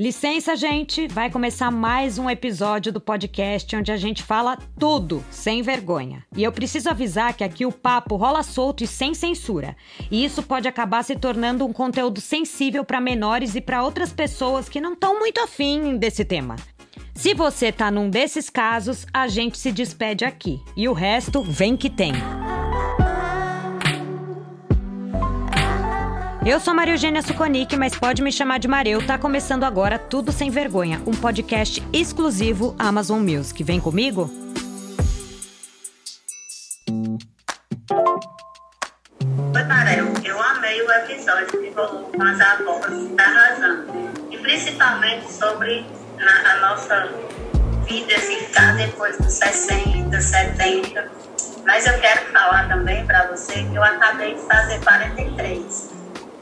Licença, gente, vai começar mais um episódio do podcast onde a gente fala tudo sem vergonha. E eu preciso avisar que aqui o papo rola solto e sem censura. E isso pode acabar se tornando um conteúdo sensível para menores e para outras pessoas que não estão muito afim desse tema. Se você tá num desses casos, a gente se despede aqui. E o resto vem que tem. Eu sou Maria Eugênia Suconic, mas pode me chamar de Mareu. Tá começando agora Tudo Sem Vergonha, um podcast exclusivo Amazon Music. Vem comigo? Oi, Marel. Eu amei o episódio que rolou com as avós da razão. E principalmente sobre a nossa vida, ficar depois dos 60, 70. Mas eu quero falar também para você que eu acabei de fazer 43.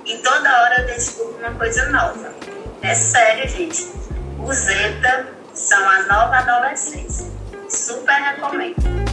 E toda hora eu descubro uma coisa nova. É sério, gente. O Zeta são a nova adolescência. Super recomendo.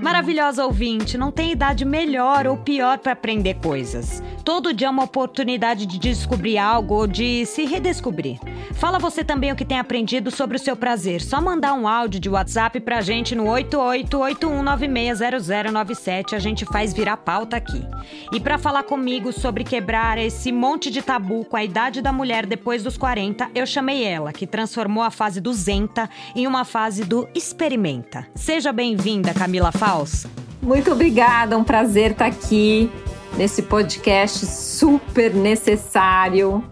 Maravilhosa ouvinte, não tem idade melhor ou pior para aprender coisas. Todo dia é uma oportunidade de descobrir algo ou de se redescobrir. Fala você também o que tem aprendido sobre o seu prazer. Só mandar um áudio de WhatsApp pra gente no 8881960097, a gente faz virar pauta aqui. E para falar comigo sobre quebrar esse monte de tabu com a idade da mulher depois dos 40, eu chamei ela, que transformou a fase do Zenta em uma fase do experimenta. Seja bem-vinda, Camila Fal. Muito obrigada, um prazer estar aqui nesse podcast super necessário.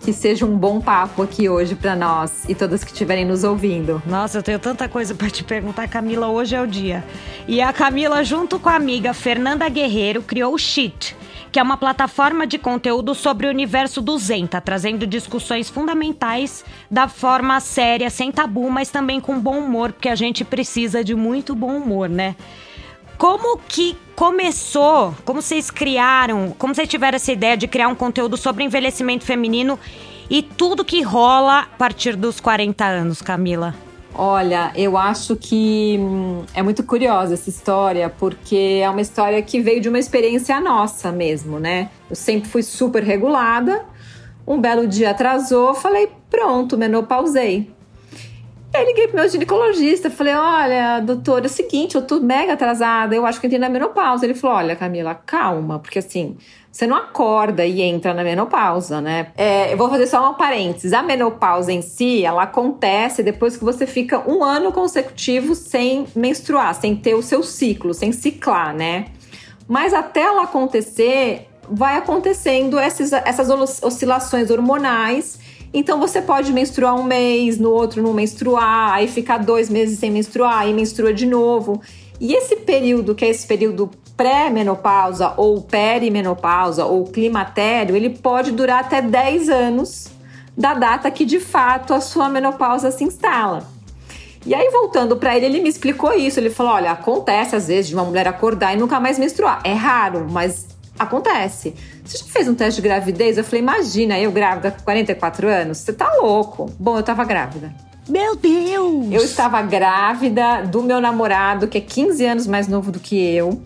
Que seja um bom papo aqui hoje para nós e todas que estiverem nos ouvindo. Nossa, eu tenho tanta coisa para te perguntar, Camila. Hoje é o dia. E a Camila, junto com a amiga Fernanda Guerreiro, criou o Sheet, que é uma plataforma de conteúdo sobre o universo do Zenta, trazendo discussões fundamentais da forma séria, sem tabu, mas também com bom humor, porque a gente precisa de muito bom humor, né? Como que começou? Como vocês criaram? Como vocês tiveram essa ideia de criar um conteúdo sobre envelhecimento feminino e tudo que rola a partir dos 40 anos, Camila? Olha, eu acho que hum, é muito curiosa essa história, porque é uma história que veio de uma experiência nossa mesmo, né? Eu sempre fui super regulada. Um belo dia atrasou, falei, pronto, menopausei. Aí liguei pro meu ginecologista, falei: olha, doutor, é o seguinte, eu tô mega atrasada, eu acho que entrei na menopausa. Ele falou: olha, Camila, calma, porque assim, você não acorda e entra na menopausa, né? É, eu vou fazer só um parênteses. A menopausa em si, ela acontece depois que você fica um ano consecutivo sem menstruar, sem ter o seu ciclo, sem ciclar, né? Mas até ela acontecer, vai acontecendo essas, essas oscilações hormonais então você pode menstruar um mês, no outro não menstruar, aí ficar dois meses sem menstruar, aí menstrua de novo. E esse período, que é esse período pré-menopausa ou perimenopausa ou climatério, ele pode durar até 10 anos da data que de fato a sua menopausa se instala. E aí, voltando para ele, ele me explicou isso. Ele falou: olha, acontece às vezes de uma mulher acordar e nunca mais menstruar. É raro, mas acontece. Você já fez um teste de gravidez? Eu falei, imagina, eu grávida com 44 anos? Você tá louco. Bom, eu tava grávida. Meu Deus! Eu estava grávida do meu namorado, que é 15 anos mais novo do que eu.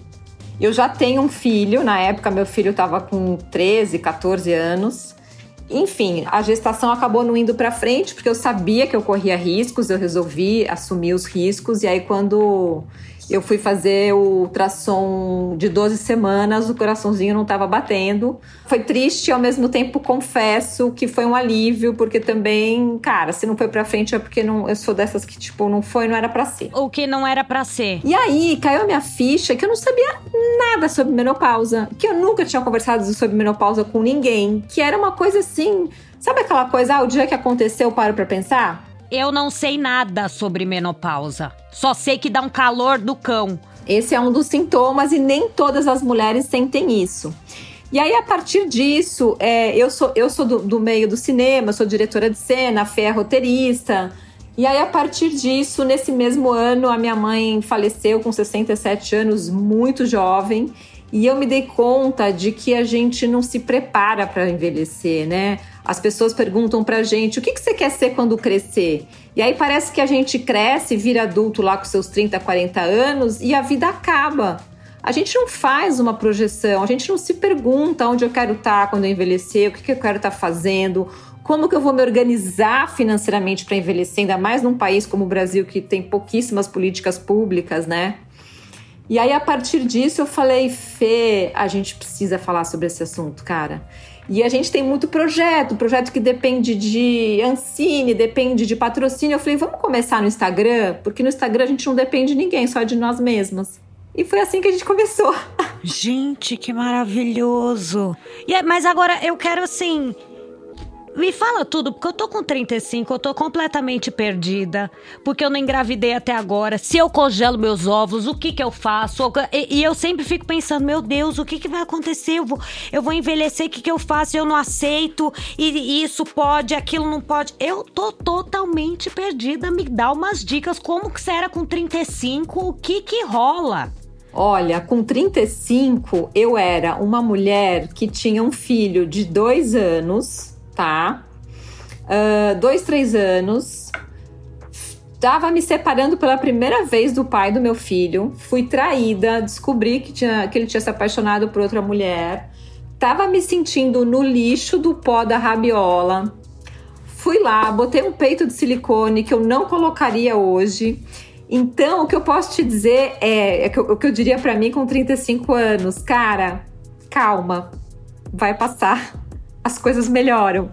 Eu já tenho um filho, na época meu filho estava com 13, 14 anos. Enfim, a gestação acabou não indo para frente, porque eu sabia que eu corria riscos, eu resolvi assumir os riscos. E aí, quando eu fui fazer o ultrassom de 12 semanas, o coraçãozinho não estava batendo. Foi triste e ao mesmo tempo confesso que foi um alívio, porque também, cara, se não foi pra frente é porque não, eu sou dessas que, tipo, não foi, não era para ser. O que não era para ser. E aí, caiu a minha ficha que eu não sabia nada sobre menopausa, que eu nunca tinha conversado sobre menopausa com ninguém, que era uma coisa assim. Sabe aquela coisa, ah, o dia que aconteceu eu paro pra pensar? Eu não sei nada sobre menopausa. Só sei que dá um calor do cão. Esse é um dos sintomas e nem todas as mulheres sentem isso. E aí, a partir disso, é, eu sou, eu sou do, do, meio do cinema, sou diretora de cena, a Fê é roteirista. E aí, a partir disso, nesse mesmo ano, a minha mãe faleceu com 67 anos, muito jovem. E eu me dei conta de que a gente não se prepara para envelhecer, né? As pessoas perguntam pra gente o que, que você quer ser quando crescer? E aí parece que a gente cresce, vira adulto lá com seus 30, 40 anos e a vida acaba. a gente não faz uma projeção, a gente não se pergunta onde eu quero estar quando eu envelhecer, o que, que eu quero estar fazendo, como que eu vou me organizar financeiramente para envelhecer, ainda mais num país como o Brasil que tem pouquíssimas políticas públicas, né? E aí, a partir disso, eu falei, Fê, a gente precisa falar sobre esse assunto, cara. E a gente tem muito projeto, projeto que depende de Ancine, depende de patrocínio. Eu falei, vamos começar no Instagram, porque no Instagram a gente não depende de ninguém, só de nós mesmas. E foi assim que a gente começou. Gente, que maravilhoso! E é, mas agora eu quero assim me fala tudo, porque eu tô com 35, eu tô completamente perdida, porque eu não engravidei até agora. Se eu congelo meus ovos, o que que eu faço? E, e eu sempre fico pensando, meu Deus, o que que vai acontecer? Eu vou, eu vou envelhecer, o que que eu faço? Eu não aceito, e, e isso pode, aquilo não pode. Eu tô totalmente perdida. Me dá umas dicas, como que você era com 35, o que que rola? Olha, com 35, eu era uma mulher que tinha um filho de dois anos tá? Uh, dois, três anos. Estava me separando pela primeira vez do pai do meu filho. Fui traída, descobri que, tinha, que ele tinha se apaixonado por outra mulher. Tava me sentindo no lixo do pó da rabiola. Fui lá, botei um peito de silicone que eu não colocaria hoje. Então, o que eu posso te dizer é, é o que eu diria para mim com 35 anos, cara, calma, vai passar as coisas melhoram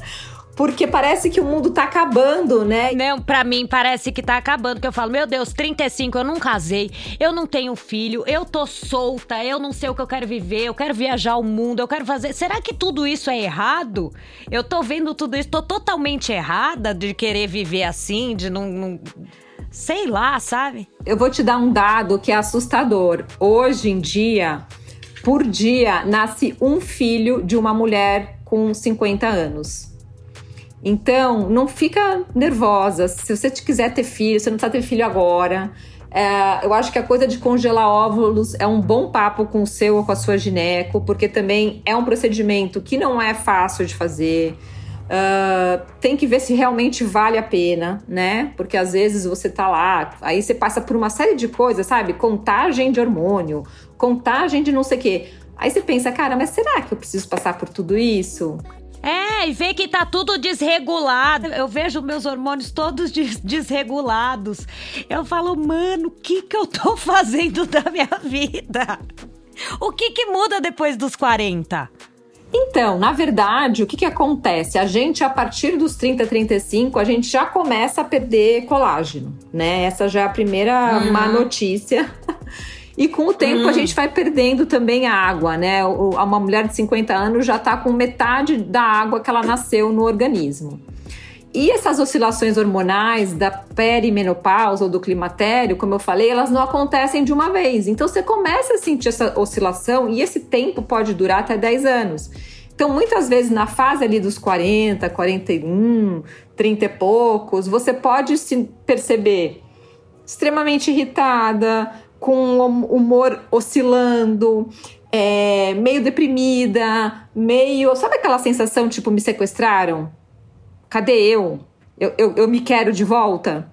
porque parece que o mundo tá acabando, né? Não, para mim parece que tá acabando, que eu falo, meu Deus, 35, eu não casei, eu não tenho filho, eu tô solta, eu não sei o que eu quero viver, eu quero viajar o mundo, eu quero fazer. Será que tudo isso é errado? Eu tô vendo tudo isso, tô totalmente errada de querer viver assim, de não... não... Sei lá, sabe? Eu vou te dar um dado que é assustador. Hoje em dia, por dia, nasce um filho de uma mulher com 50 anos. Então, não fica nervosa. Se você quiser ter filho, você não precisa ter filho agora. É, eu acho que a coisa de congelar óvulos é um bom papo com o seu ou com a sua gineco, porque também é um procedimento que não é fácil de fazer. Uh, tem que ver se realmente vale a pena, né? Porque às vezes você tá lá, aí você passa por uma série de coisas, sabe? Contagem de hormônio, contagem de não sei o quê. Aí você pensa, cara, mas será que eu preciso passar por tudo isso? É, e vê que tá tudo desregulado. Eu vejo meus hormônios todos des desregulados. Eu falo, mano, o que que eu tô fazendo da minha vida? O que que muda depois dos 40? Então, na verdade, o que, que acontece? A gente, a partir dos 30, 35, a gente já começa a perder colágeno, né? Essa já é a primeira uhum. má notícia. E com o tempo hum. a gente vai perdendo também a água, né? Uma mulher de 50 anos já está com metade da água que ela nasceu no organismo. E essas oscilações hormonais da perimenopausa ou do climatério, como eu falei, elas não acontecem de uma vez. Então você começa a sentir essa oscilação e esse tempo pode durar até 10 anos. Então, muitas vezes na fase ali dos 40, 41, 30 e poucos, você pode se perceber extremamente irritada, com o humor oscilando, é, meio deprimida, meio. Sabe aquela sensação tipo, me sequestraram? Cadê eu? Eu, eu, eu me quero de volta?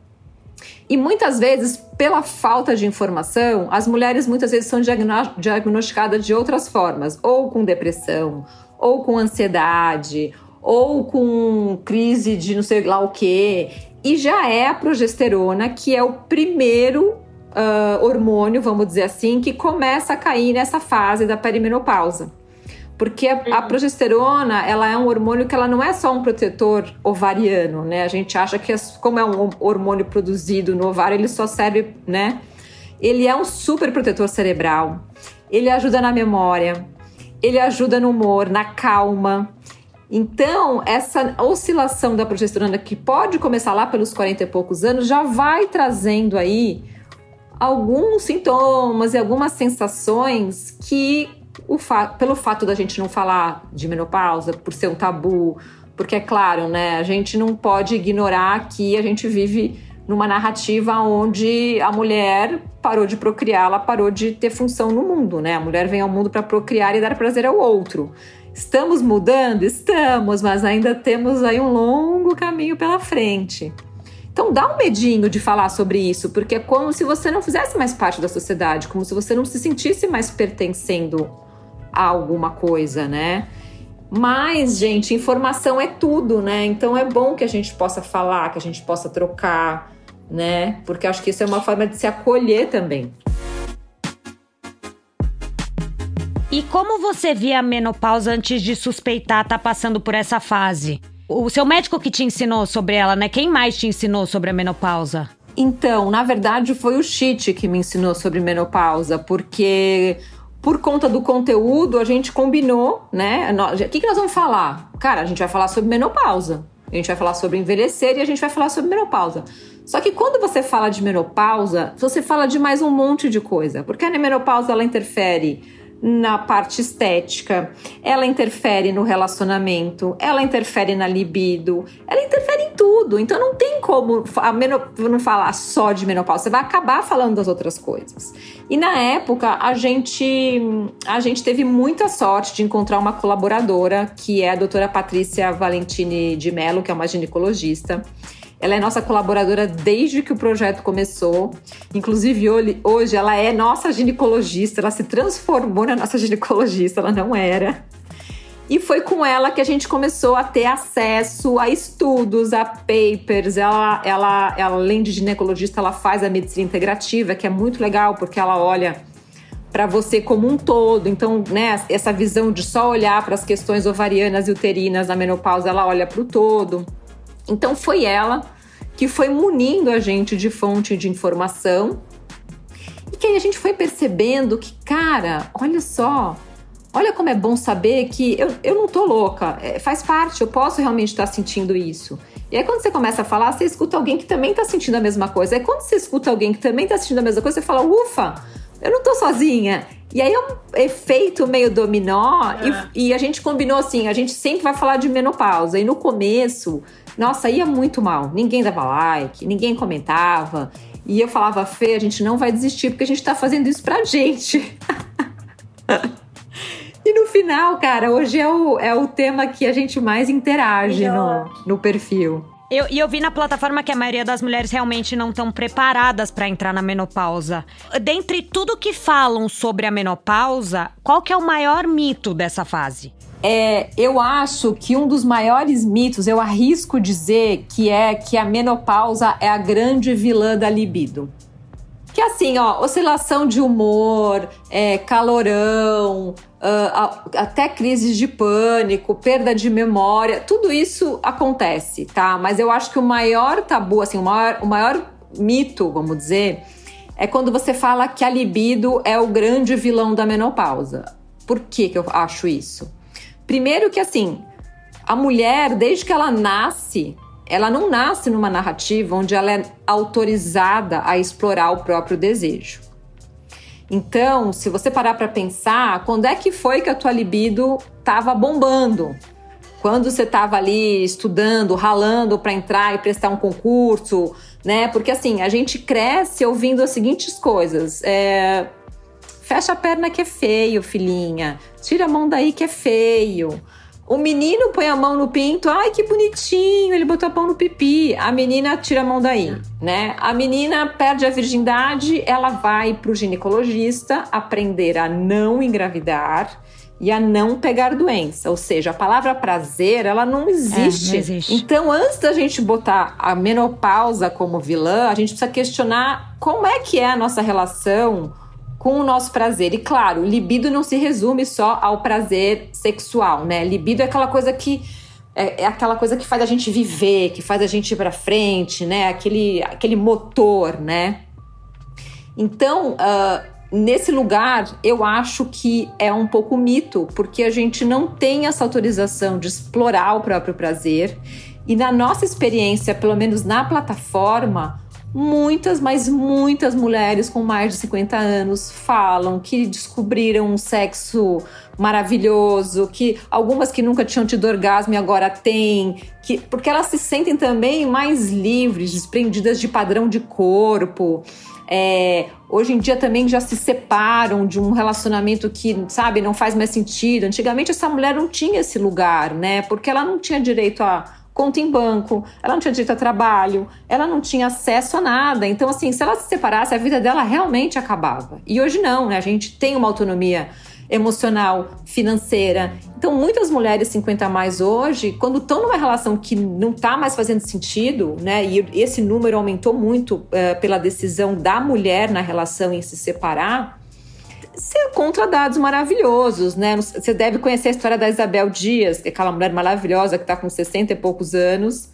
E muitas vezes, pela falta de informação, as mulheres muitas vezes são diagnosticadas de outras formas, ou com depressão, ou com ansiedade, ou com crise de não sei lá o que. E já é a progesterona que é o primeiro uh, hormônio, vamos dizer assim, que começa a cair nessa fase da perimenopausa. Porque a, a, uhum. progesterona, ela é um hormônio que ela não é só um protetor ovariano, né? A gente acha que como é um hormônio produzido no ovário, ele só serve, né? Ele é um super protetor cerebral. Ele ajuda na memória, ele ajuda no humor, na calma. Então, essa oscilação da progesterona que pode começar lá pelos 40 e poucos anos já vai trazendo aí alguns sintomas e algumas sensações que, fa pelo fato da gente não falar de menopausa, por ser um tabu, porque é claro, né, a gente não pode ignorar que a gente vive numa narrativa onde a mulher parou de procriar, ela parou de ter função no mundo, né? A mulher vem ao mundo para procriar e dar prazer ao outro. Estamos mudando? Estamos, mas ainda temos aí um longo caminho pela frente. Então dá um medinho de falar sobre isso, porque é como se você não fizesse mais parte da sociedade, como se você não se sentisse mais pertencendo a alguma coisa, né? Mas, gente, informação é tudo, né? Então é bom que a gente possa falar, que a gente possa trocar, né? Porque acho que isso é uma forma de se acolher também. E como você via a menopausa antes de suspeitar estar tá passando por essa fase? O seu médico que te ensinou sobre ela, né? Quem mais te ensinou sobre a menopausa? Então, na verdade, foi o Chit que me ensinou sobre menopausa, porque por conta do conteúdo a gente combinou, né? O que, que nós vamos falar? Cara, a gente vai falar sobre menopausa, a gente vai falar sobre envelhecer e a gente vai falar sobre menopausa. Só que quando você fala de menopausa, você fala de mais um monte de coisa, porque a menopausa ela interfere na parte estética, ela interfere no relacionamento, ela interfere na libido, ela interfere em tudo. Então não tem como a não falar só de menopausa, você vai acabar falando das outras coisas. E na época a gente a gente teve muita sorte de encontrar uma colaboradora que é a doutora Patrícia Valentini de Mello, que é uma ginecologista. Ela é nossa colaboradora desde que o projeto começou. Inclusive, hoje ela é nossa ginecologista, ela se transformou na nossa ginecologista, ela não era. E foi com ela que a gente começou a ter acesso a estudos, a papers. Ela, ela, ela além de ginecologista, ela faz a medicina integrativa, que é muito legal, porque ela olha para você como um todo. Então, né, essa visão de só olhar para as questões ovarianas e uterinas na menopausa, ela olha para o todo. Então foi ela que foi munindo a gente de fonte de informação e que aí a gente foi percebendo que, cara, olha só, olha como é bom saber que eu, eu não tô louca, é, faz parte, eu posso realmente estar sentindo isso. E aí quando você começa a falar, você escuta alguém que também está sentindo a mesma coisa. Aí quando você escuta alguém que também está sentindo a mesma coisa, você fala, ufa, eu não tô sozinha. E aí é um efeito meio dominó é. e, e, a gente combinou assim, a gente sempre vai falar de menopausa. E no começo nossa, ia muito mal. Ninguém dava like, ninguém comentava. E eu falava, Fê, a gente não vai desistir porque a gente tá fazendo isso pra gente. e no final, cara, hoje é o, é o tema que a gente mais interage no, no perfil. Eu, e eu vi na plataforma que a maioria das mulheres realmente não estão preparadas para entrar na menopausa. Dentre tudo que falam sobre a menopausa, qual que é o maior mito dessa fase? É, eu acho que um dos maiores mitos, eu arrisco dizer, que é que a menopausa é a grande vilã da libido. Que assim, ó, oscilação de humor, é, calorão, uh, até crises de pânico, perda de memória, tudo isso acontece, tá? Mas eu acho que o maior tabu, assim, o maior, o maior mito, vamos dizer, é quando você fala que a libido é o grande vilão da menopausa. Por que, que eu acho isso? Primeiro que assim, a mulher, desde que ela nasce, ela não nasce numa narrativa onde ela é autorizada a explorar o próprio desejo. Então, se você parar para pensar, quando é que foi que a tua libido estava bombando? Quando você estava ali estudando, ralando para entrar e prestar um concurso, né? Porque assim, a gente cresce ouvindo as seguintes coisas: é, fecha a perna que é feio, filhinha. Tira a mão daí que é feio. O menino põe a mão no pinto, ai que bonitinho, ele botou a mão no pipi. A menina tira a mão daí, né? A menina perde a virgindade, ela vai pro ginecologista aprender a não engravidar e a não pegar doença. Ou seja, a palavra prazer, ela não existe. É, não existe. Então, antes da gente botar a menopausa como vilã, a gente precisa questionar como é que é a nossa relação com o nosso prazer. E claro, libido não se resume só ao prazer sexual, né? Libido é aquela coisa que é, é aquela coisa que faz a gente viver, que faz a gente ir para frente, né? Aquele, aquele motor, né? Então, uh, nesse lugar, eu acho que é um pouco mito, porque a gente não tem essa autorização de explorar o próprio prazer. E na nossa experiência, pelo menos na plataforma, muitas, mas muitas mulheres com mais de 50 anos falam que descobriram um sexo maravilhoso, que algumas que nunca tinham tido orgasmo e agora têm, que, porque elas se sentem também mais livres, desprendidas de padrão de corpo. É, hoje em dia também já se separam de um relacionamento que, sabe, não faz mais sentido. Antigamente essa mulher não tinha esse lugar, né? Porque ela não tinha direito a conta em banco, ela não tinha direito a trabalho, ela não tinha acesso a nada. Então, assim, se ela se separasse, a vida dela realmente acabava. E hoje não, né? A gente tem uma autonomia emocional, financeira. Então, muitas mulheres 50 a mais hoje, quando estão numa relação que não está mais fazendo sentido, né? E esse número aumentou muito é, pela decisão da mulher na relação em se separar. Você encontra dados maravilhosos, né? Você deve conhecer a história da Isabel Dias, que é aquela mulher maravilhosa que está com 60 e poucos anos,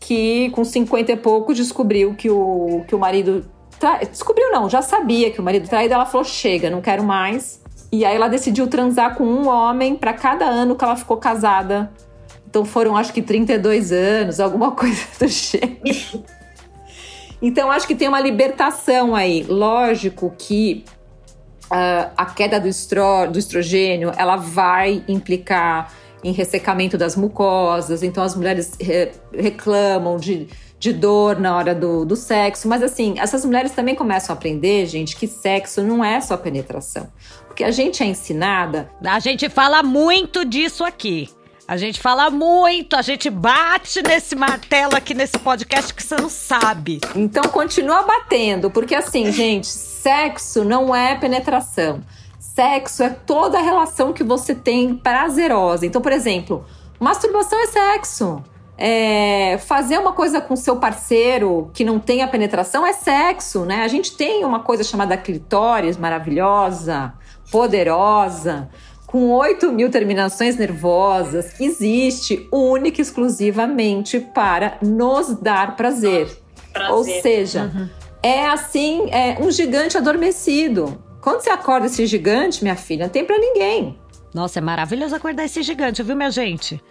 que com 50 e pouco descobriu que o, que o marido. Tra... Descobriu não, já sabia que o marido traído. Ela falou: chega, não quero mais. E aí ela decidiu transar com um homem para cada ano que ela ficou casada. Então foram acho que 32 anos, alguma coisa do gênero. Então acho que tem uma libertação aí. Lógico que uh, a queda do, estro, do estrogênio ela vai implicar em ressecamento das mucosas. Então as mulheres re, reclamam de de dor na hora do, do sexo. Mas assim, essas mulheres também começam a aprender, gente, que sexo não é só penetração. Porque a gente é ensinada. A gente fala muito disso aqui. A gente fala muito, a gente bate nesse martelo aqui nesse podcast que você não sabe. Então continua batendo, porque assim, gente, sexo não é penetração. Sexo é toda a relação que você tem prazerosa. Então, por exemplo, masturbação é sexo. É, fazer uma coisa com seu parceiro que não tenha penetração é sexo, né? A gente tem uma coisa chamada clitóris maravilhosa, poderosa, com 8 mil terminações nervosas, que existe única e exclusivamente para nos dar prazer. prazer. Ou seja, uhum. é assim, é um gigante adormecido. Quando você acorda esse gigante, minha filha, não tem para ninguém. Nossa, é maravilhoso acordar esse gigante, viu, minha gente?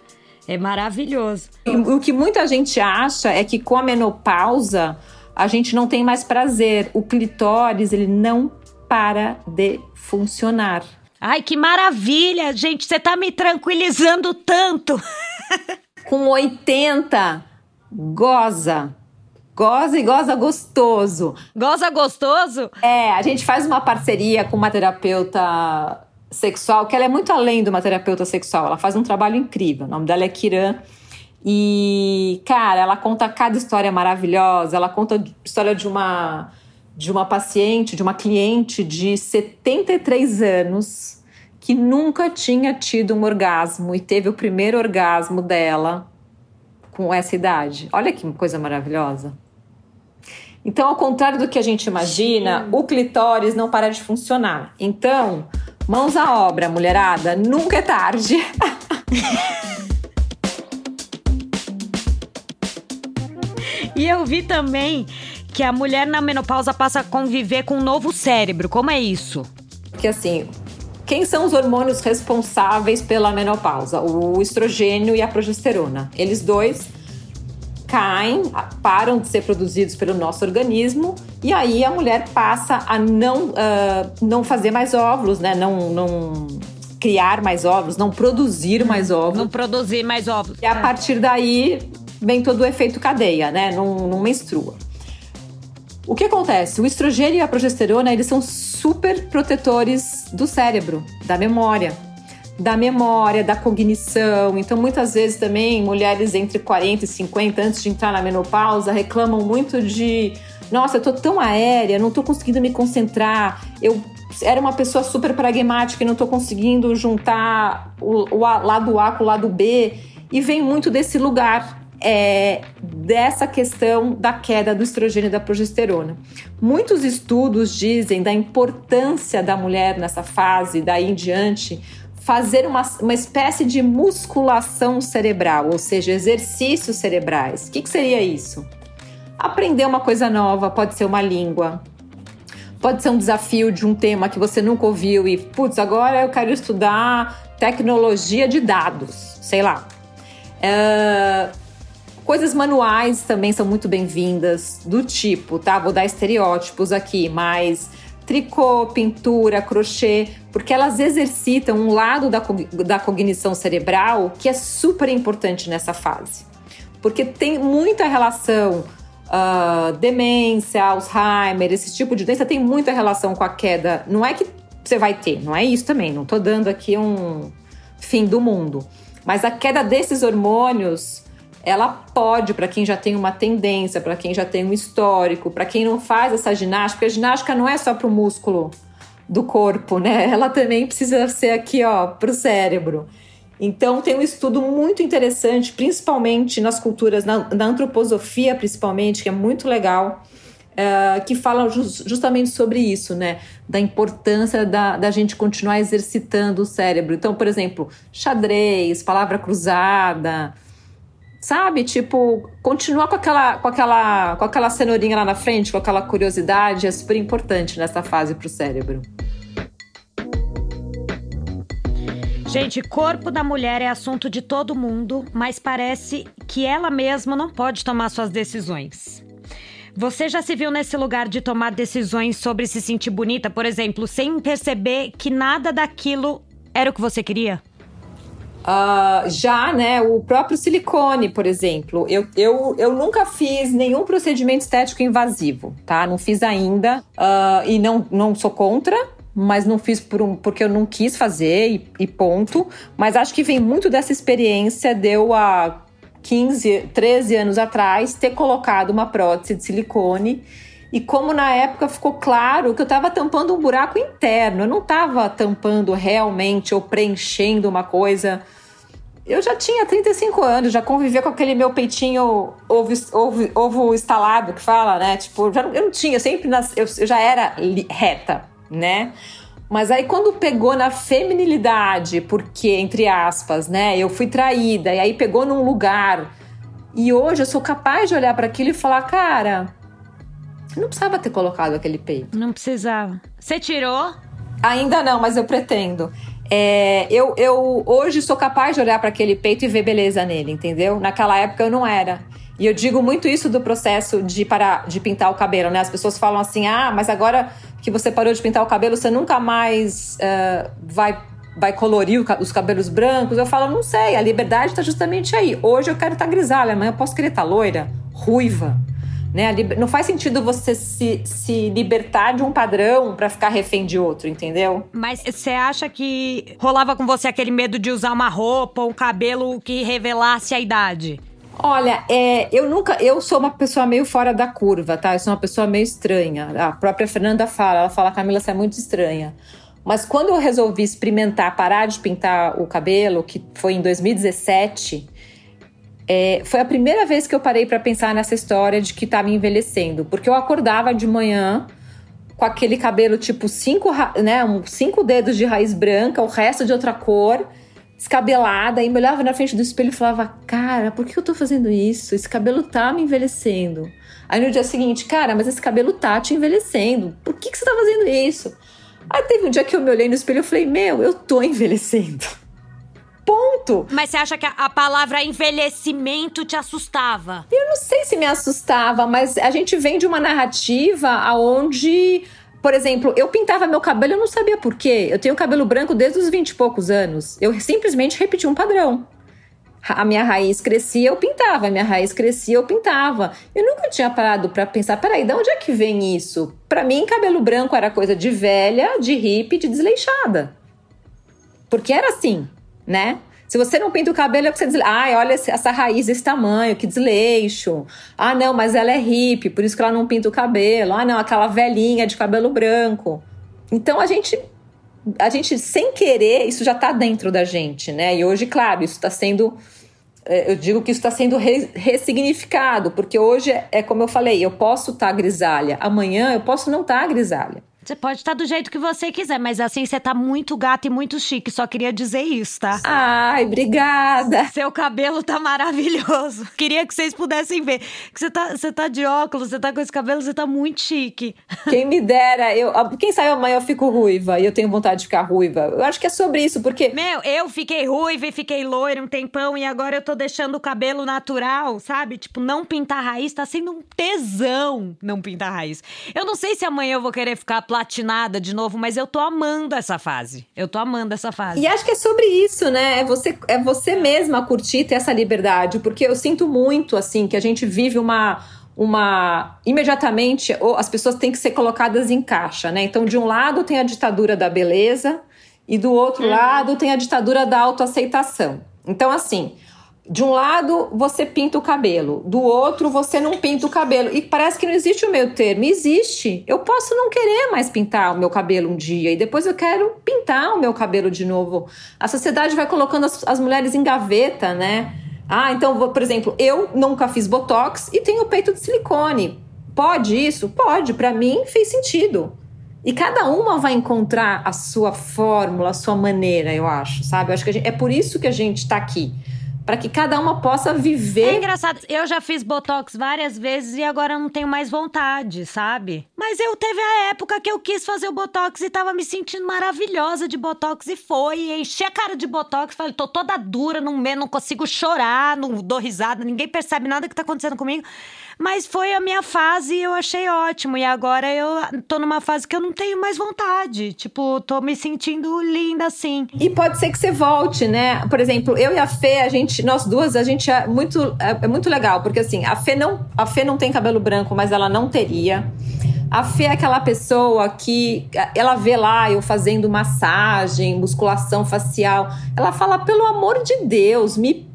É maravilhoso. O que muita gente acha é que com a menopausa a gente não tem mais prazer. O clitóris, ele não para de funcionar. Ai, que maravilha, gente! Você tá me tranquilizando tanto. com 80, goza. Goza e goza gostoso. Goza gostoso? É, a gente faz uma parceria com uma terapeuta sexual, que ela é muito além de uma terapeuta sexual. Ela faz um trabalho incrível. O nome dela é Kiran. E, cara, ela conta cada história maravilhosa. Ela conta a história de uma de uma paciente, de uma cliente de 73 anos que nunca tinha tido um orgasmo e teve o primeiro orgasmo dela com essa idade. Olha que coisa maravilhosa. Então, ao contrário do que a gente imagina, o clitóris não para de funcionar. Então, Mãos à obra, mulherada, nunca é tarde. e eu vi também que a mulher na menopausa passa a conviver com um novo cérebro. Como é isso? Porque assim, quem são os hormônios responsáveis pela menopausa? O estrogênio e a progesterona. Eles dois caem, param de ser produzidos pelo nosso organismo e aí a mulher passa a não, uh, não fazer mais óvulos, né? Não, não criar mais óvulos, não produzir mais óvulos. Não produzir mais óvulos. E a partir daí vem todo o efeito cadeia, né? Não, não menstrua. O que acontece? O estrogênio e a progesterona, eles são super protetores do cérebro, da memória da memória, da cognição. Então, muitas vezes também mulheres entre 40 e 50, antes de entrar na menopausa, reclamam muito de: nossa, eu tô tão aérea, não tô conseguindo me concentrar. Eu era uma pessoa super pragmática e não tô conseguindo juntar o, o lado A com o lado B. E vem muito desse lugar é, dessa questão da queda do estrogênio e da progesterona. Muitos estudos dizem da importância da mulher nessa fase, daí em diante, fazer uma, uma espécie de musculação cerebral, ou seja, exercícios cerebrais. O que, que seria isso? Aprender uma coisa nova, pode ser uma língua, pode ser um desafio de um tema que você nunca ouviu e, putz, agora eu quero estudar tecnologia de dados, sei lá. Uh, coisas manuais também são muito bem-vindas, do tipo, tá? Vou dar estereótipos aqui, mas tricô, pintura, crochê, porque elas exercitam um lado da, da cognição cerebral que é super importante nessa fase. Porque tem muita relação, uh, demência, Alzheimer, esse tipo de doença tem muita relação com a queda. Não é que você vai ter, não é isso também, não tô dando aqui um fim do mundo. Mas a queda desses hormônios ela pode, para quem já tem uma tendência, para quem já tem um histórico, para quem não faz essa ginástica, porque a ginástica não é só para o músculo do corpo, né? Ela também precisa ser aqui, ó, para o cérebro. Então tem um estudo muito interessante, principalmente nas culturas, na, na antroposofia principalmente, que é muito legal, uh, que fala just, justamente sobre isso, né? Da importância da, da gente continuar exercitando o cérebro. Então, por exemplo, xadrez, palavra cruzada, sabe? Tipo, continuar com aquela, com aquela, com aquela cenourinha lá na frente, com aquela curiosidade, é super importante nessa fase para o cérebro. Gente, corpo da mulher é assunto de todo mundo, mas parece que ela mesma não pode tomar suas decisões. Você já se viu nesse lugar de tomar decisões sobre se sentir bonita, por exemplo, sem perceber que nada daquilo era o que você queria? Uh, já, né, o próprio silicone, por exemplo, eu, eu, eu nunca fiz nenhum procedimento estético invasivo, tá? Não fiz ainda uh, e não, não sou contra, mas não fiz por um, porque eu não quis fazer e, e, ponto. Mas acho que vem muito dessa experiência de eu há 15, 13 anos atrás ter colocado uma prótese de silicone. E como na época ficou claro que eu estava tampando um buraco interno, eu não estava tampando realmente ou preenchendo uma coisa. Eu já tinha 35 anos, já convivia com aquele meu peitinho ovo, ovo, ovo instalado que fala, né? Tipo, já, eu não tinha, sempre nas, eu, eu já era reta né? Mas aí quando pegou na feminilidade, porque, entre aspas, né, eu fui traída, e aí pegou num lugar, e hoje eu sou capaz de olhar para aquilo e falar, cara, não precisava ter colocado aquele peito. Não precisava. Você tirou? Ainda não, mas eu pretendo. É, eu, eu hoje sou capaz de olhar para aquele peito e ver beleza nele, entendeu? Naquela época eu não era. E eu digo muito isso do processo de parar de pintar o cabelo, né? As pessoas falam assim: ah, mas agora que você parou de pintar o cabelo, você nunca mais uh, vai, vai colorir os cabelos brancos? Eu falo, não sei, a liberdade está justamente aí. Hoje eu quero estar tá grisalha, amanhã eu posso querer estar tá loira, ruiva. Né? Não faz sentido você se, se libertar de um padrão para ficar refém de outro, entendeu? Mas você acha que rolava com você aquele medo de usar uma roupa, um cabelo que revelasse a idade? Olha, é, eu nunca. Eu sou uma pessoa meio fora da curva, tá? Eu sou uma pessoa meio estranha. A própria Fernanda fala, ela fala, Camila, você é muito estranha. Mas quando eu resolvi experimentar parar de pintar o cabelo, que foi em 2017, é, foi a primeira vez que eu parei para pensar nessa história de que estava envelhecendo. Porque eu acordava de manhã com aquele cabelo tipo cinco, né, cinco dedos de raiz branca, o resto de outra cor descabelada, e me olhava na frente do espelho e falava: Cara, por que eu tô fazendo isso? Esse cabelo tá me envelhecendo. Aí no dia seguinte, cara, mas esse cabelo tá te envelhecendo. Por que, que você tá fazendo isso? Aí teve um dia que eu me olhei no espelho e falei: Meu, eu tô envelhecendo. Ponto. Mas você acha que a palavra envelhecimento te assustava? Eu não sei se me assustava, mas a gente vem de uma narrativa aonde por exemplo, eu pintava meu cabelo, eu não sabia por quê. Eu tenho cabelo branco desde os 20 e poucos anos. Eu simplesmente repeti um padrão. A minha raiz crescia, eu pintava. A minha raiz crescia, eu pintava. Eu nunca tinha parado para pensar, peraí, de onde é que vem isso? Para mim, cabelo branco era coisa de velha, de hippie, de desleixada. Porque era assim, né? Se você não pinta o cabelo, é porque você diz, ai, olha essa raiz desse tamanho, que desleixo. Ah, não, mas ela é hippie, por isso que ela não pinta o cabelo. Ah, não, aquela velhinha de cabelo branco. Então a gente a gente sem querer, isso já está dentro da gente, né? E hoje, claro, isso está sendo é, eu digo que isso está sendo ressignificado, porque hoje é, é como eu falei, eu posso estar tá grisalha, amanhã eu posso não estar tá grisalha. Você pode estar do jeito que você quiser, mas assim você tá muito gata e muito chique. Só queria dizer isso, tá? Ai, obrigada. Seu cabelo tá maravilhoso. Queria que vocês pudessem ver. Que você tá, você tá de óculos, você tá com esse cabelo, você tá muito chique. Quem me dera, eu, quem sabe amanhã eu fico ruiva e eu tenho vontade de ficar ruiva. Eu acho que é sobre isso, porque. Meu, eu fiquei ruiva e fiquei loira um tempão e agora eu tô deixando o cabelo natural, sabe? Tipo, não pintar raiz tá sendo um tesão não pintar raiz. Eu não sei se amanhã eu vou querer ficar platinada de novo, mas eu tô amando essa fase. Eu tô amando essa fase. E acho que é sobre isso, né? É você, é você mesma curtir ter essa liberdade, porque eu sinto muito, assim, que a gente vive uma uma imediatamente as pessoas têm que ser colocadas em caixa, né? Então, de um lado tem a ditadura da beleza e do outro uhum. lado tem a ditadura da autoaceitação. Então, assim, de um lado você pinta o cabelo, do outro você não pinta o cabelo. E parece que não existe o meio termo. Existe. Eu posso não querer mais pintar o meu cabelo um dia e depois eu quero pintar o meu cabelo de novo. A sociedade vai colocando as, as mulheres em gaveta, né? Ah, então, por exemplo, eu nunca fiz botox e tenho peito de silicone. Pode isso? Pode. Para mim fez sentido. E cada uma vai encontrar a sua fórmula, a sua maneira, eu acho, sabe? Eu acho que gente, é por isso que a gente está aqui para que cada uma possa viver. É engraçado, eu já fiz botox várias vezes e agora não tenho mais vontade, sabe? Mas eu teve a época que eu quis fazer o botox e tava me sentindo maravilhosa de botox e foi, e enchi a cara de botox, falei, tô toda dura, não, não consigo chorar, não dou risada, ninguém percebe nada que tá acontecendo comigo. Mas foi a minha fase e eu achei ótimo. E agora eu tô numa fase que eu não tenho mais vontade. Tipo, tô me sentindo linda assim. E pode ser que você volte, né? Por exemplo, eu e a Fê, a gente, nós duas, a gente é muito, é, muito legal, porque assim, a Fê não, a Fê não tem cabelo branco, mas ela não teria. A Fê é aquela pessoa que ela vê lá eu fazendo massagem, musculação facial. Ela fala, pelo amor de Deus, me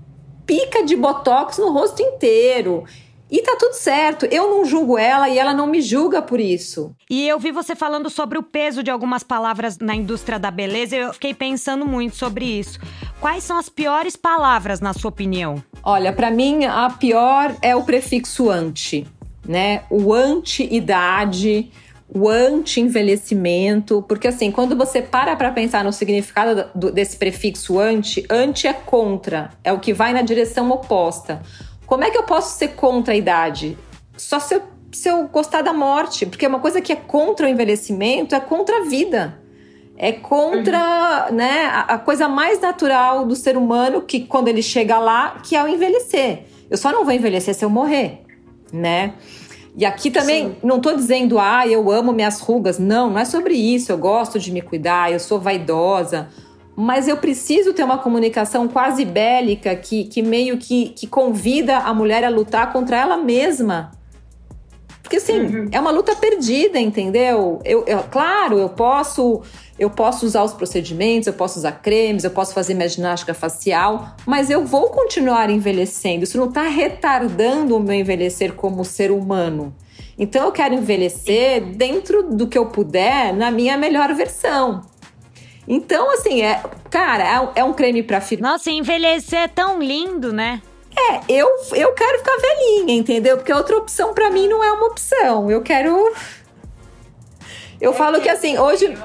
pica de botox no rosto inteiro. E tá tudo certo. Eu não julgo ela e ela não me julga por isso. E eu vi você falando sobre o peso de algumas palavras na indústria da beleza e eu fiquei pensando muito sobre isso. Quais são as piores palavras, na sua opinião? Olha, para mim a pior é o prefixo anti, né? O anti-idade, o anti-envelhecimento, porque assim, quando você para para pensar no significado do, desse prefixo anti, anti é contra, é o que vai na direção oposta. Como é que eu posso ser contra a idade? Só se eu, se eu gostar da morte, porque uma coisa que é contra o envelhecimento é contra a vida. É contra, uhum. né, a, a coisa mais natural do ser humano que quando ele chega lá, que é o envelhecer. Eu só não vou envelhecer se eu morrer, né? E aqui também, Sim. não tô dizendo, ah, eu amo minhas rugas. Não, não é sobre isso. Eu gosto de me cuidar, eu sou vaidosa mas eu preciso ter uma comunicação quase bélica que, que meio que, que convida a mulher a lutar contra ela mesma. Porque assim, uhum. é uma luta perdida, entendeu? Eu, eu, claro, eu posso eu posso usar os procedimentos, eu posso usar cremes, eu posso fazer minha ginástica facial, mas eu vou continuar envelhecendo. Isso não está retardando o meu envelhecer como ser humano. Então eu quero envelhecer dentro do que eu puder, na minha melhor versão. Então, assim, é, cara, é, é um creme pra filho. Nossa, envelhecer é tão lindo, né? É, eu, eu quero ficar velhinha, entendeu? Porque outra opção para mim não é uma opção. Eu quero. Eu falo que assim, hoje,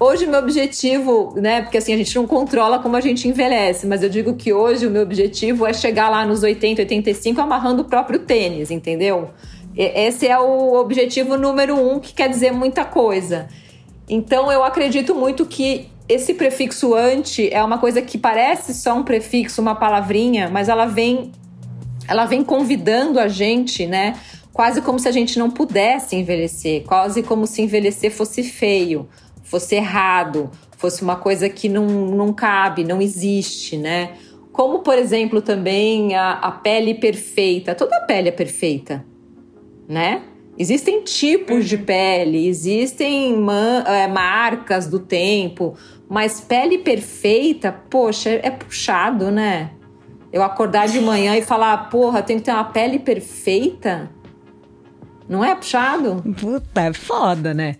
hoje meu objetivo, né? Porque assim, a gente não controla como a gente envelhece, mas eu digo que hoje o meu objetivo é chegar lá nos 80, 85 amarrando o próprio tênis, entendeu? Esse é o objetivo número um, que quer dizer muita coisa. Então eu acredito muito que esse prefixo anti é uma coisa que parece só um prefixo, uma palavrinha, mas ela vem ela vem convidando a gente, né? Quase como se a gente não pudesse envelhecer, quase como se envelhecer fosse feio, fosse errado, fosse uma coisa que não, não cabe, não existe, né? Como, por exemplo, também a, a pele perfeita. Toda pele é perfeita, né? Existem tipos de uhum. pele, existem é, marcas do tempo, mas pele perfeita, poxa, é puxado, né? Eu acordar de manhã e falar, porra, tem que ter uma pele perfeita. Não é puxado? Puta, é foda, né?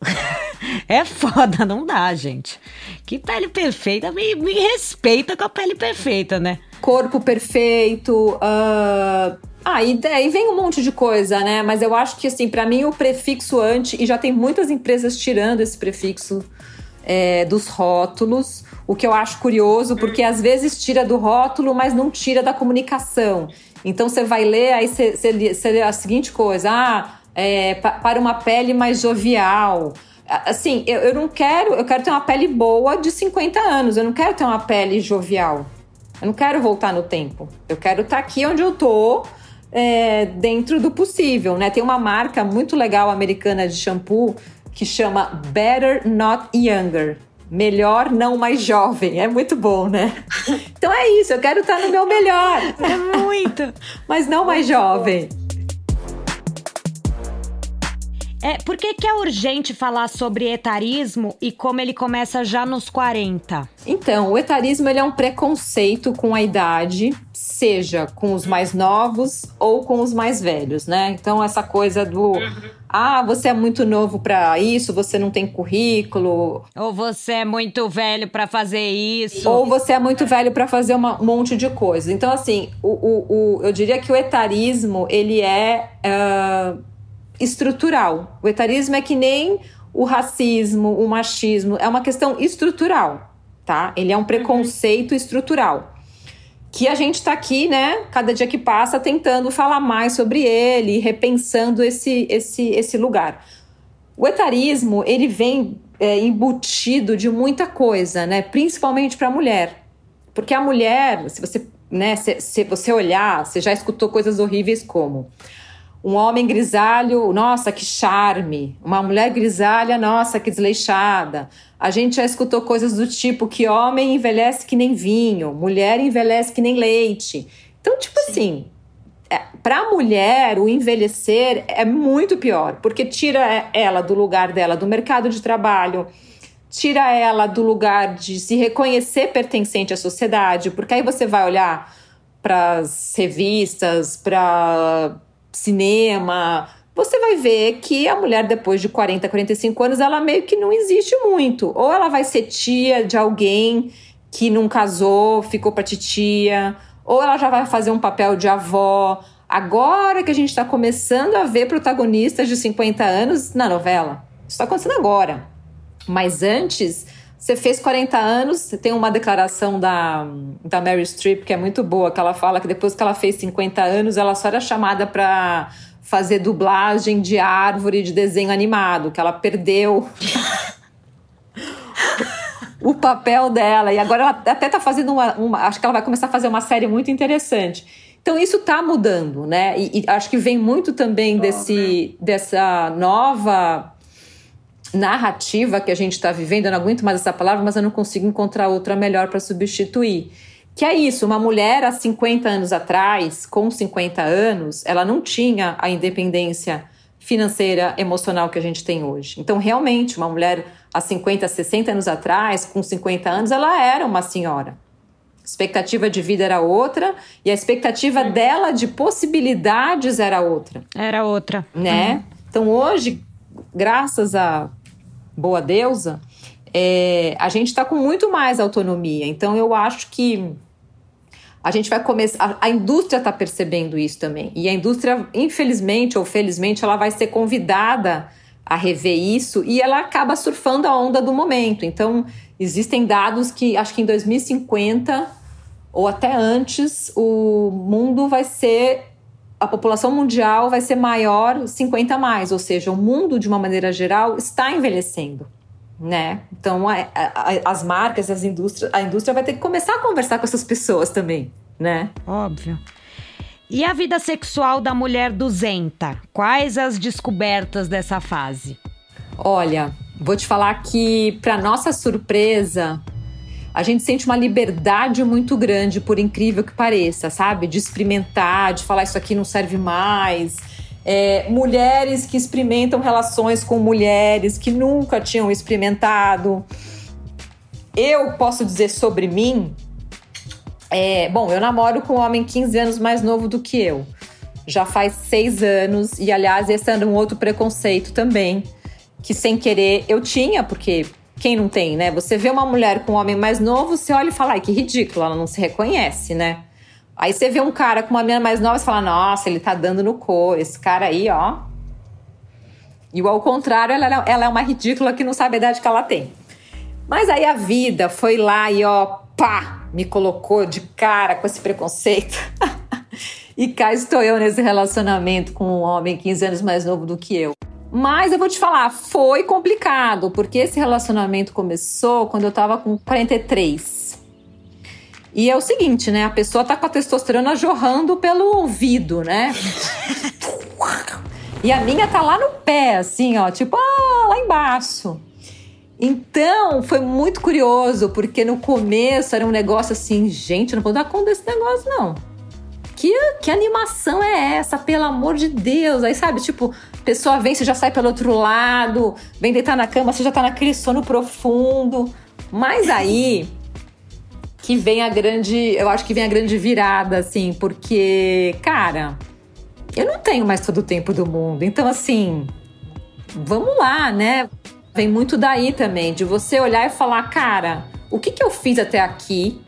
é foda, não dá, gente. Que pele perfeita, me, me respeita com a pele perfeita, né? Corpo perfeito, uh ah, e daí vem um monte de coisa, né? Mas eu acho que, assim, para mim o prefixo anti, e já tem muitas empresas tirando esse prefixo é, dos rótulos, o que eu acho curioso, porque às vezes tira do rótulo, mas não tira da comunicação. Então você vai ler, aí você, lê a seguinte coisa: ah, é, para uma pele mais jovial. Assim, eu, eu não quero, eu quero ter uma pele boa de 50 anos, eu não quero ter uma pele jovial. Eu não quero voltar no tempo. Eu quero estar tá aqui onde eu tô é, dentro do possível, né? Tem uma marca muito legal americana de shampoo que chama Better Not Younger. Melhor, não mais jovem. É muito bom, né? Então é isso, eu quero estar no meu melhor. É muito. Mas não mais jovem. É, por que, que é urgente falar sobre etarismo e como ele começa já nos 40? Então, o etarismo ele é um preconceito com a idade, seja com os mais novos ou com os mais velhos, né? Então, essa coisa do ah, você é muito novo para isso, você não tem currículo. Ou você é muito velho para fazer isso. Ou você é muito velho para fazer uma, um monte de coisa. Então, assim, o, o, o, eu diria que o etarismo, ele é. Uh, estrutural. O etarismo é que nem o racismo, o machismo, é uma questão estrutural, tá? Ele é um preconceito estrutural. Que a gente está aqui, né, cada dia que passa, tentando falar mais sobre ele, repensando esse, esse, esse lugar. O etarismo, ele vem é, embutido de muita coisa, né, principalmente para a mulher. Porque a mulher, se você, né, se, se você olhar, você já escutou coisas horríveis como um homem grisalho, nossa, que charme. Uma mulher grisalha, nossa, que desleixada. A gente já escutou coisas do tipo que homem envelhece que nem vinho, mulher envelhece que nem leite. Então, tipo Sim. assim, é, para a mulher, o envelhecer é muito pior, porque tira ela do lugar dela, do mercado de trabalho, tira ela do lugar de se reconhecer pertencente à sociedade, porque aí você vai olhar para as revistas, para cinema, você vai ver que a mulher, depois de 40, 45 anos, ela meio que não existe muito. Ou ela vai ser tia de alguém que não casou, ficou pra titia, ou ela já vai fazer um papel de avó. Agora que a gente está começando a ver protagonistas de 50 anos na novela. Isso está acontecendo agora. Mas antes, você fez 40 anos, você tem uma declaração da, da Mary Streep que é muito boa, que ela fala que depois que ela fez 50 anos, ela só era chamada para fazer dublagem de árvore de desenho animado, que ela perdeu o papel dela. E agora ela até está fazendo uma, uma, Acho que ela vai começar a fazer uma série muito interessante. Então isso está mudando, né? E, e, acho que vem muito também desse, dessa nova narrativa que a gente está vivendo, eu não aguento mais essa palavra, mas eu não consigo encontrar outra melhor para substituir. Que é isso, uma mulher há 50 anos atrás, com 50 anos, ela não tinha a independência financeira, emocional que a gente tem hoje. Então, realmente, uma mulher há 50, 60 anos atrás, com 50 anos, ela era uma senhora. A expectativa de vida era outra e a expectativa dela de possibilidades era outra. Era outra. Né? Uhum. Então, hoje, graças a boa deusa, é, a gente está com muito mais autonomia. Então eu acho que a gente vai começar. A, a indústria está percebendo isso também. E a indústria, infelizmente ou felizmente, ela vai ser convidada a rever isso e ela acaba surfando a onda do momento. Então, existem dados que acho que em 2050 ou até antes, o mundo vai ser a população mundial vai ser maior 50 mais, ou seja, o mundo de uma maneira geral está envelhecendo, né? Então a, a, as marcas, as indústrias, a indústria vai ter que começar a conversar com essas pessoas também, né? Óbvio. E a vida sexual da mulher duzenta? Quais as descobertas dessa fase? Olha, vou te falar que, para nossa surpresa, a gente sente uma liberdade muito grande, por incrível que pareça, sabe? De experimentar, de falar isso aqui não serve mais. É, mulheres que experimentam relações com mulheres que nunca tinham experimentado. Eu posso dizer sobre mim. É, bom, eu namoro com um homem 15 anos mais novo do que eu. Já faz seis anos, e aliás, esse era um outro preconceito também, que sem querer eu tinha, porque quem não tem, né? Você vê uma mulher com um homem mais novo, você olha e fala, ai, que ridículo, ela não se reconhece, né? Aí você vê um cara com uma menina mais nova e fala, nossa, ele tá dando no couro, esse cara aí, ó. E ao contrário, ela, ela é uma ridícula que não sabe a idade que ela tem. Mas aí a vida foi lá e ó, pá, me colocou de cara com esse preconceito. e cá estou eu nesse relacionamento com um homem 15 anos mais novo do que eu. Mas eu vou te falar, foi complicado, porque esse relacionamento começou quando eu tava com 43. E é o seguinte, né? A pessoa tá com a testosterona jorrando pelo ouvido, né? e a minha tá lá no pé, assim, ó, tipo, ah, lá embaixo. Então, foi muito curioso, porque no começo era um negócio assim, gente, não vou dar conta desse negócio, não que, que animação é essa? Pelo amor de Deus. Aí, sabe, tipo, pessoa vem, você já sai pelo outro lado, vem deitar na cama, você já tá naquele sono profundo. Mas aí que vem a grande, eu acho que vem a grande virada, assim, porque, cara, eu não tenho mais todo o tempo do mundo. Então, assim, vamos lá, né? Vem muito daí também, de você olhar e falar, cara, o que, que eu fiz até aqui?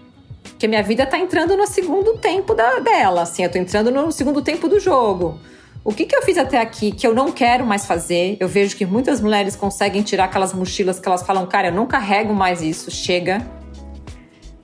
Que minha vida tá entrando no segundo tempo da, dela, assim, eu tô entrando no segundo tempo do jogo. O que, que eu fiz até aqui que eu não quero mais fazer? Eu vejo que muitas mulheres conseguem tirar aquelas mochilas que elas falam, cara, eu não carrego mais isso, chega.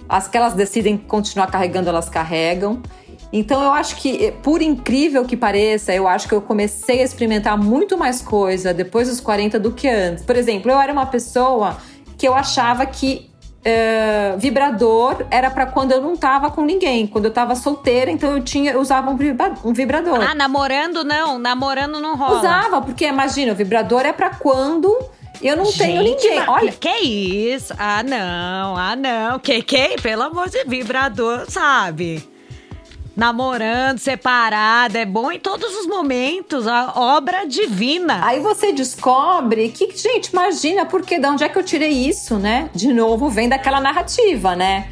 As que elas decidem continuar carregando, elas carregam. Então eu acho que, por incrível que pareça, eu acho que eu comecei a experimentar muito mais coisa depois dos 40 do que antes. Por exemplo, eu era uma pessoa que eu achava que uh, vibrador era para quando eu não tava com ninguém, quando eu tava solteira, então eu tinha eu usava um, vibrador. Ah, namorando não, namorando não rola. Usava, porque imagina, o vibrador é para quando eu não Gente, tenho ninguém. Olha. Que isso? Ah, não. Ah, não. Que que? Pelo amor de vibrador, sabe? Namorando, separada, é bom em todos os momentos, a obra divina. Aí você descobre que, gente, imagina, porque de onde é que eu tirei isso, né? De novo, vem daquela narrativa, né?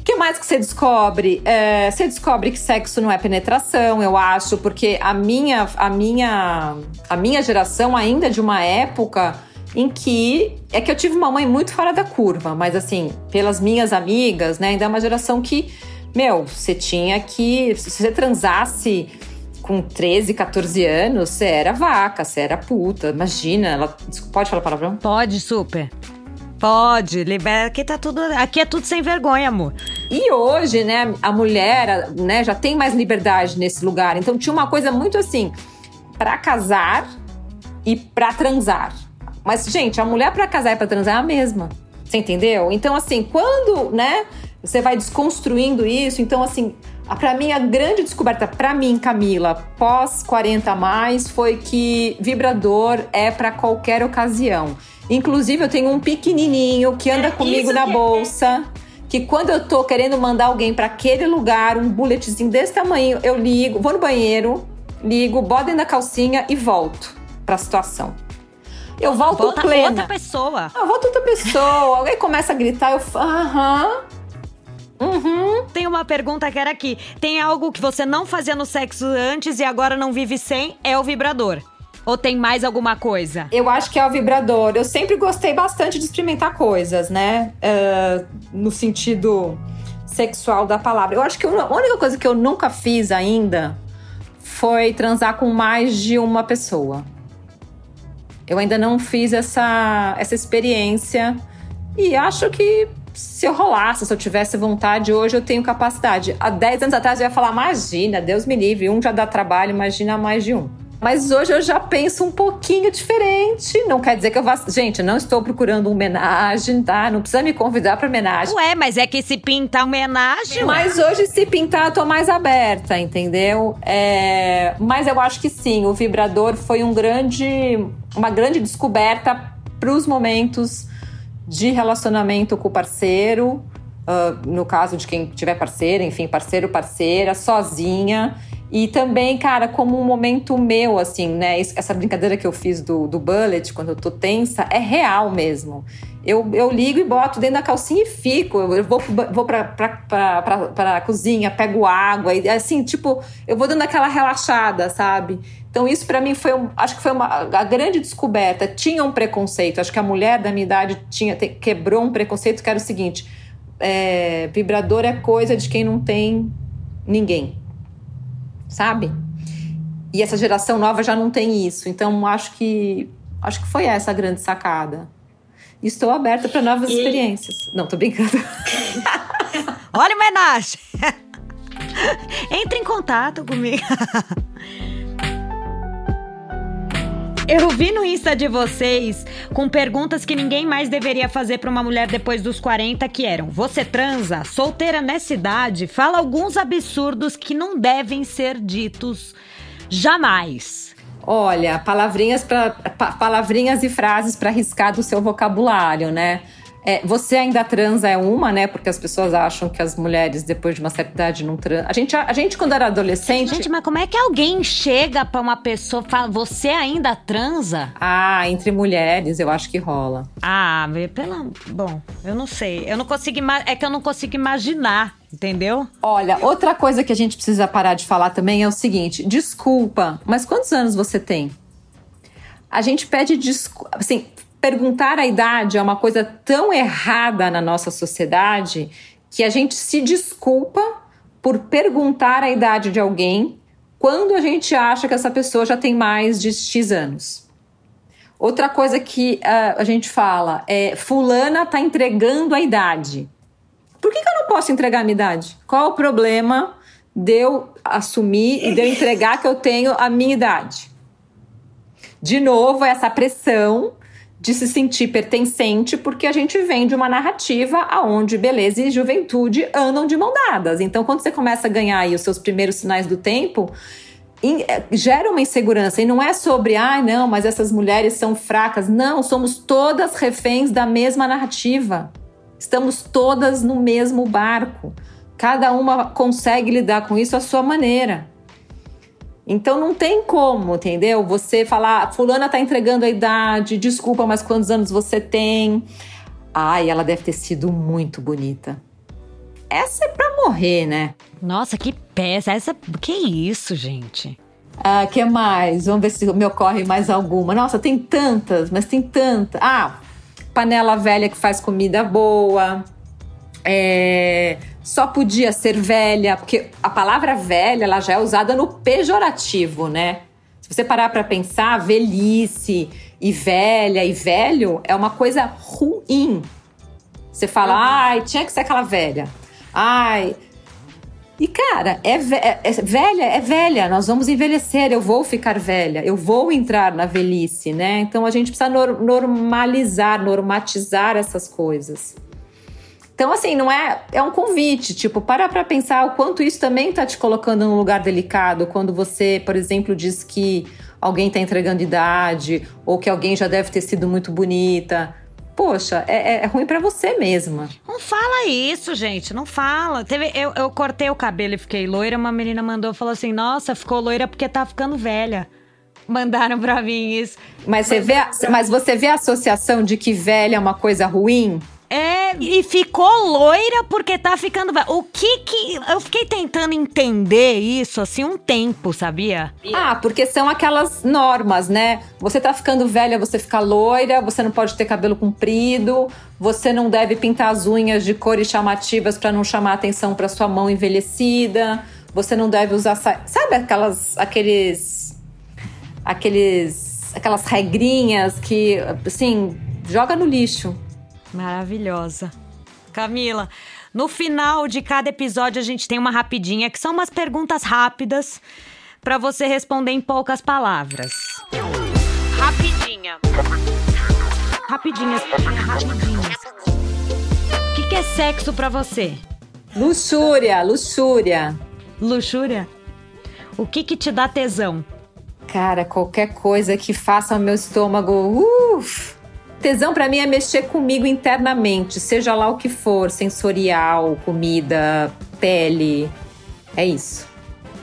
O que mais que você descobre? É, você descobre que sexo não é penetração, eu acho, porque a minha, a minha, a minha geração ainda é de uma época em que é que eu tive uma mãe muito fora da curva, mas assim, pelas minhas amigas, né, ainda é uma geração que meu, você tinha que. Se você transasse com 13, 14 anos, você era vaca, você era puta. Imagina, ela. Pode falar palavrão? Pode, super. Pode, libera. Aqui tá tudo. Aqui é tudo sem vergonha, amor. E hoje, né, a mulher, né, já tem mais liberdade nesse lugar. Então tinha uma coisa muito assim, para casar e para transar. Mas, gente, a mulher para casar e pra transar é a mesma. Você entendeu? Então, assim, quando, né, você vai desconstruindo isso. Então, assim, para mim, a grande descoberta, para mim, Camila, pós 40 mais, foi que vibrador é para qualquer ocasião. Inclusive, eu tenho um pequenininho que anda é comigo na que... bolsa. Que quando eu tô querendo mandar alguém para aquele lugar, um bulletzinho desse tamanho, eu ligo, vou no banheiro, ligo, boto dentro da calcinha e volto pra situação. Eu volto Volta plena. outra pessoa. Eu volto outra pessoa. Alguém começa a gritar, eu aham. Uhum. Tem uma pergunta que era aqui. Tem algo que você não fazia no sexo antes e agora não vive sem? É o vibrador. Ou tem mais alguma coisa? Eu acho que é o vibrador. Eu sempre gostei bastante de experimentar coisas, né? Uh, no sentido sexual da palavra. Eu acho que a única coisa que eu nunca fiz ainda foi transar com mais de uma pessoa. Eu ainda não fiz essa, essa experiência e acho que se eu rolasse, se eu tivesse vontade, hoje eu tenho capacidade. Há 10 anos atrás eu ia falar, imagina, Deus me livre, um já dá trabalho, imagina mais de um. Mas hoje eu já penso um pouquinho diferente. Não quer dizer que eu vá. Gente, não estou procurando homenagem, tá? Não precisa me convidar para homenagem. Ué, mas é que se pintar homenagem. Mas hoje, se pintar, eu tô mais aberta, entendeu? É... Mas eu acho que sim, o vibrador foi um grande, uma grande descoberta para os momentos de relacionamento com o parceiro, uh, no caso de quem tiver parceira, enfim, parceiro, parceira, sozinha. E também, cara, como um momento meu, assim, né? Essa brincadeira que eu fiz do, do bullet, quando eu tô tensa, é real mesmo. Eu, eu ligo e boto dentro da calcinha e fico. Eu vou, vou pra, pra, pra, pra, pra cozinha, pego água, e assim, tipo, eu vou dando aquela relaxada, sabe? Então, isso para mim foi, acho que foi uma a grande descoberta. Tinha um preconceito, acho que a mulher da minha idade tinha, te, quebrou um preconceito que era o seguinte: é, vibrador é coisa de quem não tem ninguém sabe? E essa geração nova já não tem isso. Então, acho que acho que foi essa a grande sacada. Estou aberta para novas e... experiências. Não, tô brincando. Olha homenagem! Entre em contato comigo. Eu vi no Insta de vocês com perguntas que ninguém mais deveria fazer para uma mulher depois dos 40, que eram: Você transa? Solteira nessa idade? Fala alguns absurdos que não devem ser ditos jamais. Olha, palavrinhas, pra, pa, palavrinhas e frases para riscar do seu vocabulário, né? É, você ainda transa é uma, né? Porque as pessoas acham que as mulheres, depois de uma certa idade, não transam. A gente, a, gente, quando era adolescente. Gente, mas como é que alguém chega pra uma pessoa e fala, você ainda transa? Ah, entre mulheres, eu acho que rola. Ah, pela. Bom, eu não sei. Eu não consigo. É que eu não consigo imaginar. Entendeu? Olha, outra coisa que a gente precisa parar de falar também é o seguinte: desculpa, mas quantos anos você tem? A gente pede desculpa. Assim, perguntar a idade é uma coisa tão errada na nossa sociedade que a gente se desculpa por perguntar a idade de alguém quando a gente acha que essa pessoa já tem mais de X anos. Outra coisa que uh, a gente fala é: Fulana tá entregando a idade. Por que, que eu não posso entregar a minha idade? Qual o problema de eu assumir e de eu entregar que eu tenho a minha idade? De novo, essa pressão de se sentir pertencente, porque a gente vem de uma narrativa aonde beleza e juventude andam de mão dadas. Então, quando você começa a ganhar aí os seus primeiros sinais do tempo, eh, gera uma insegurança. E não é sobre, ah, não, mas essas mulheres são fracas. Não, somos todas reféns da mesma narrativa. Estamos todas no mesmo barco. Cada uma consegue lidar com isso à sua maneira. Então não tem como, entendeu? Você falar, fulana tá entregando a idade, desculpa, mas quantos anos você tem? Ai, ela deve ter sido muito bonita. Essa é pra morrer, né? Nossa, que peça. Essa. Que isso, gente? Ah, que mais? Vamos ver se me ocorre mais alguma. Nossa, tem tantas, mas tem tantas. Ah, panela velha que faz comida boa. É, só podia ser velha, porque a palavra velha ela já é usada no pejorativo, né? Se você parar para pensar, velhice e velha e velho é uma coisa ruim. Você fala, uhum. ai, tinha que ser aquela velha. Ai. E cara, é, é, é, velha, é velha, nós vamos envelhecer, eu vou ficar velha, eu vou entrar na velhice, né? Então a gente precisa normalizar, normatizar essas coisas. Então, assim, não é. É um convite, tipo, para pra pensar o quanto isso também tá te colocando num lugar delicado. Quando você, por exemplo, diz que alguém tá entregando idade, ou que alguém já deve ter sido muito bonita. Poxa, é, é, é ruim para você mesma. Não fala isso, gente. Não fala. Teve, eu, eu cortei o cabelo e fiquei loira. Uma menina mandou falou assim: Nossa, ficou loira porque tá ficando velha. Mandaram pra mim isso. Mas, você, vê, mas você vê a associação de que velha é uma coisa ruim? É, e ficou loira porque tá ficando. O que que. Eu fiquei tentando entender isso assim um tempo, sabia? Ah, porque são aquelas normas, né? Você tá ficando velha, você fica loira, você não pode ter cabelo comprido, você não deve pintar as unhas de cores chamativas para não chamar atenção para sua mão envelhecida. Você não deve usar. Sabe aquelas. aqueles. aqueles. aquelas regrinhas que, assim, joga no lixo. Maravilhosa. Camila, no final de cada episódio a gente tem uma rapidinha, que são umas perguntas rápidas para você responder em poucas palavras. Rapidinha. Rapidinhas, rapidinhas. O que, que é sexo para você? Luxúria, luxúria. Luxúria? O que que te dá tesão? Cara, qualquer coisa que faça o meu estômago. Uf, Tesão para mim é mexer comigo internamente, seja lá o que for, sensorial, comida, pele. É isso.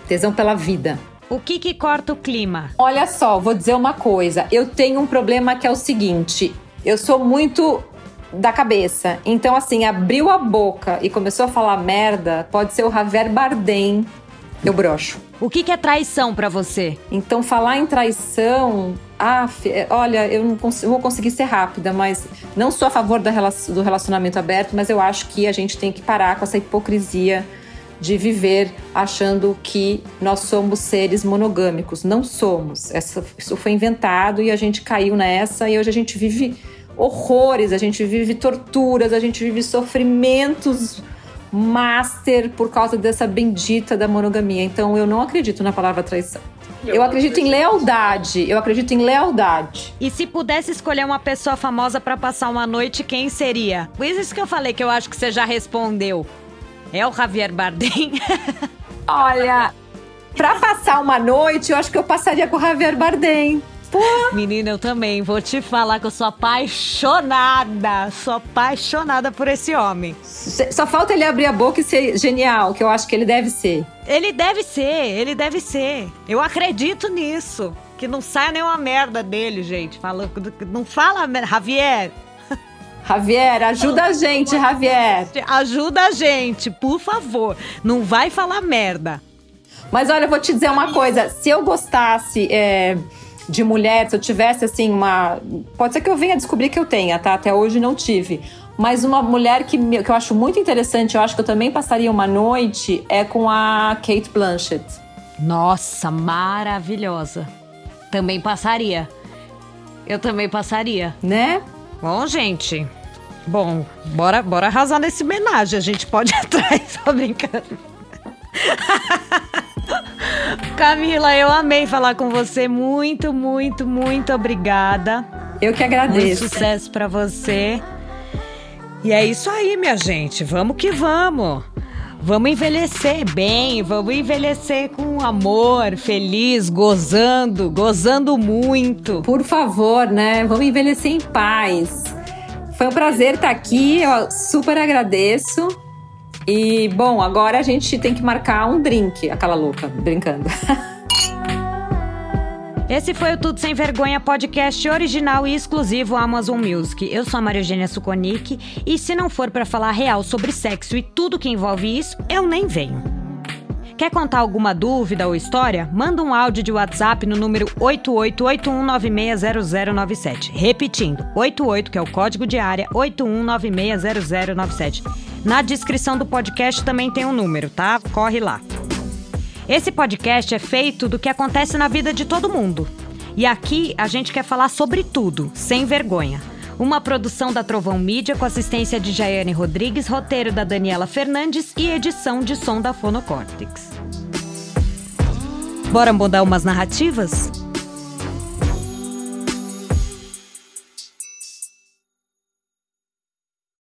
Tesão pela vida. O que que corta o clima? Olha só, vou dizer uma coisa. Eu tenho um problema que é o seguinte: eu sou muito da cabeça. Então, assim, abriu a boca e começou a falar merda, pode ser o Javier Bardem. Eu brocho. O que, que é traição para você? Então, falar em traição ah, olha, eu não vou conseguir ser rápida, mas não sou a favor do relacionamento aberto, mas eu acho que a gente tem que parar com essa hipocrisia de viver achando que nós somos seres monogâmicos. Não somos. Essa, isso foi inventado e a gente caiu nessa e hoje a gente vive horrores, a gente vive torturas, a gente vive sofrimentos master por causa dessa bendita da monogamia. Então eu não acredito na palavra traição. Eu acredito em lealdade. Eu acredito em lealdade. E se pudesse escolher uma pessoa famosa para passar uma noite, quem seria? Por isso que eu falei que eu acho que você já respondeu. É o Javier Bardem? Olha, para passar uma noite, eu acho que eu passaria com o Javier Bardem. Pô. Menina, eu também. Vou te falar que eu sou apaixonada. Sou apaixonada por esse homem. Só falta ele abrir a boca e ser genial, que eu acho que ele deve ser. Ele deve ser, ele deve ser. Eu acredito nisso. Que não saia nenhuma merda dele, gente. Fala, não fala, Javier. Javier, ajuda a gente, Javier. Ajuda a gente, por favor. Não vai falar merda. Mas olha, eu vou te dizer uma coisa. Se eu gostasse é, de mulher, se eu tivesse assim uma. Pode ser que eu venha descobrir que eu tenha, tá? Até hoje não tive. Mas uma mulher que, que eu acho muito interessante, eu acho que eu também passaria uma noite, é com a Kate Blanchett. Nossa, maravilhosa. Também passaria. Eu também passaria. Né? Bom, gente. Bom, bora, bora arrasar nesse homenagem. A gente pode ir atrás, só brincando. Camila, eu amei falar com você. Muito, muito, muito obrigada. Eu que agradeço. Muito sucesso para você. E é isso aí, minha gente. Vamos que vamos. Vamos envelhecer bem, vamos envelhecer com amor, feliz, gozando, gozando muito. Por favor, né? Vamos envelhecer em paz. Foi um prazer estar aqui, eu super agradeço. E, bom, agora a gente tem que marcar um drink, aquela louca, brincando. Esse foi o Tudo Sem Vergonha podcast original e exclusivo Amazon Music. Eu sou a Maria Eugênia Suconic e se não for para falar real sobre sexo e tudo que envolve isso, eu nem venho. Quer contar alguma dúvida ou história? Manda um áudio de WhatsApp no número 8881960097. Repetindo, 88, que é o código de área, 81960097. Na descrição do podcast também tem um número, tá? Corre lá. Esse podcast é feito do que acontece na vida de todo mundo. E aqui a gente quer falar sobre tudo, sem vergonha. Uma produção da Trovão Mídia com assistência de Jaiane Rodrigues, roteiro da Daniela Fernandes e edição de som da Fonocórtex. Bora mudar umas narrativas?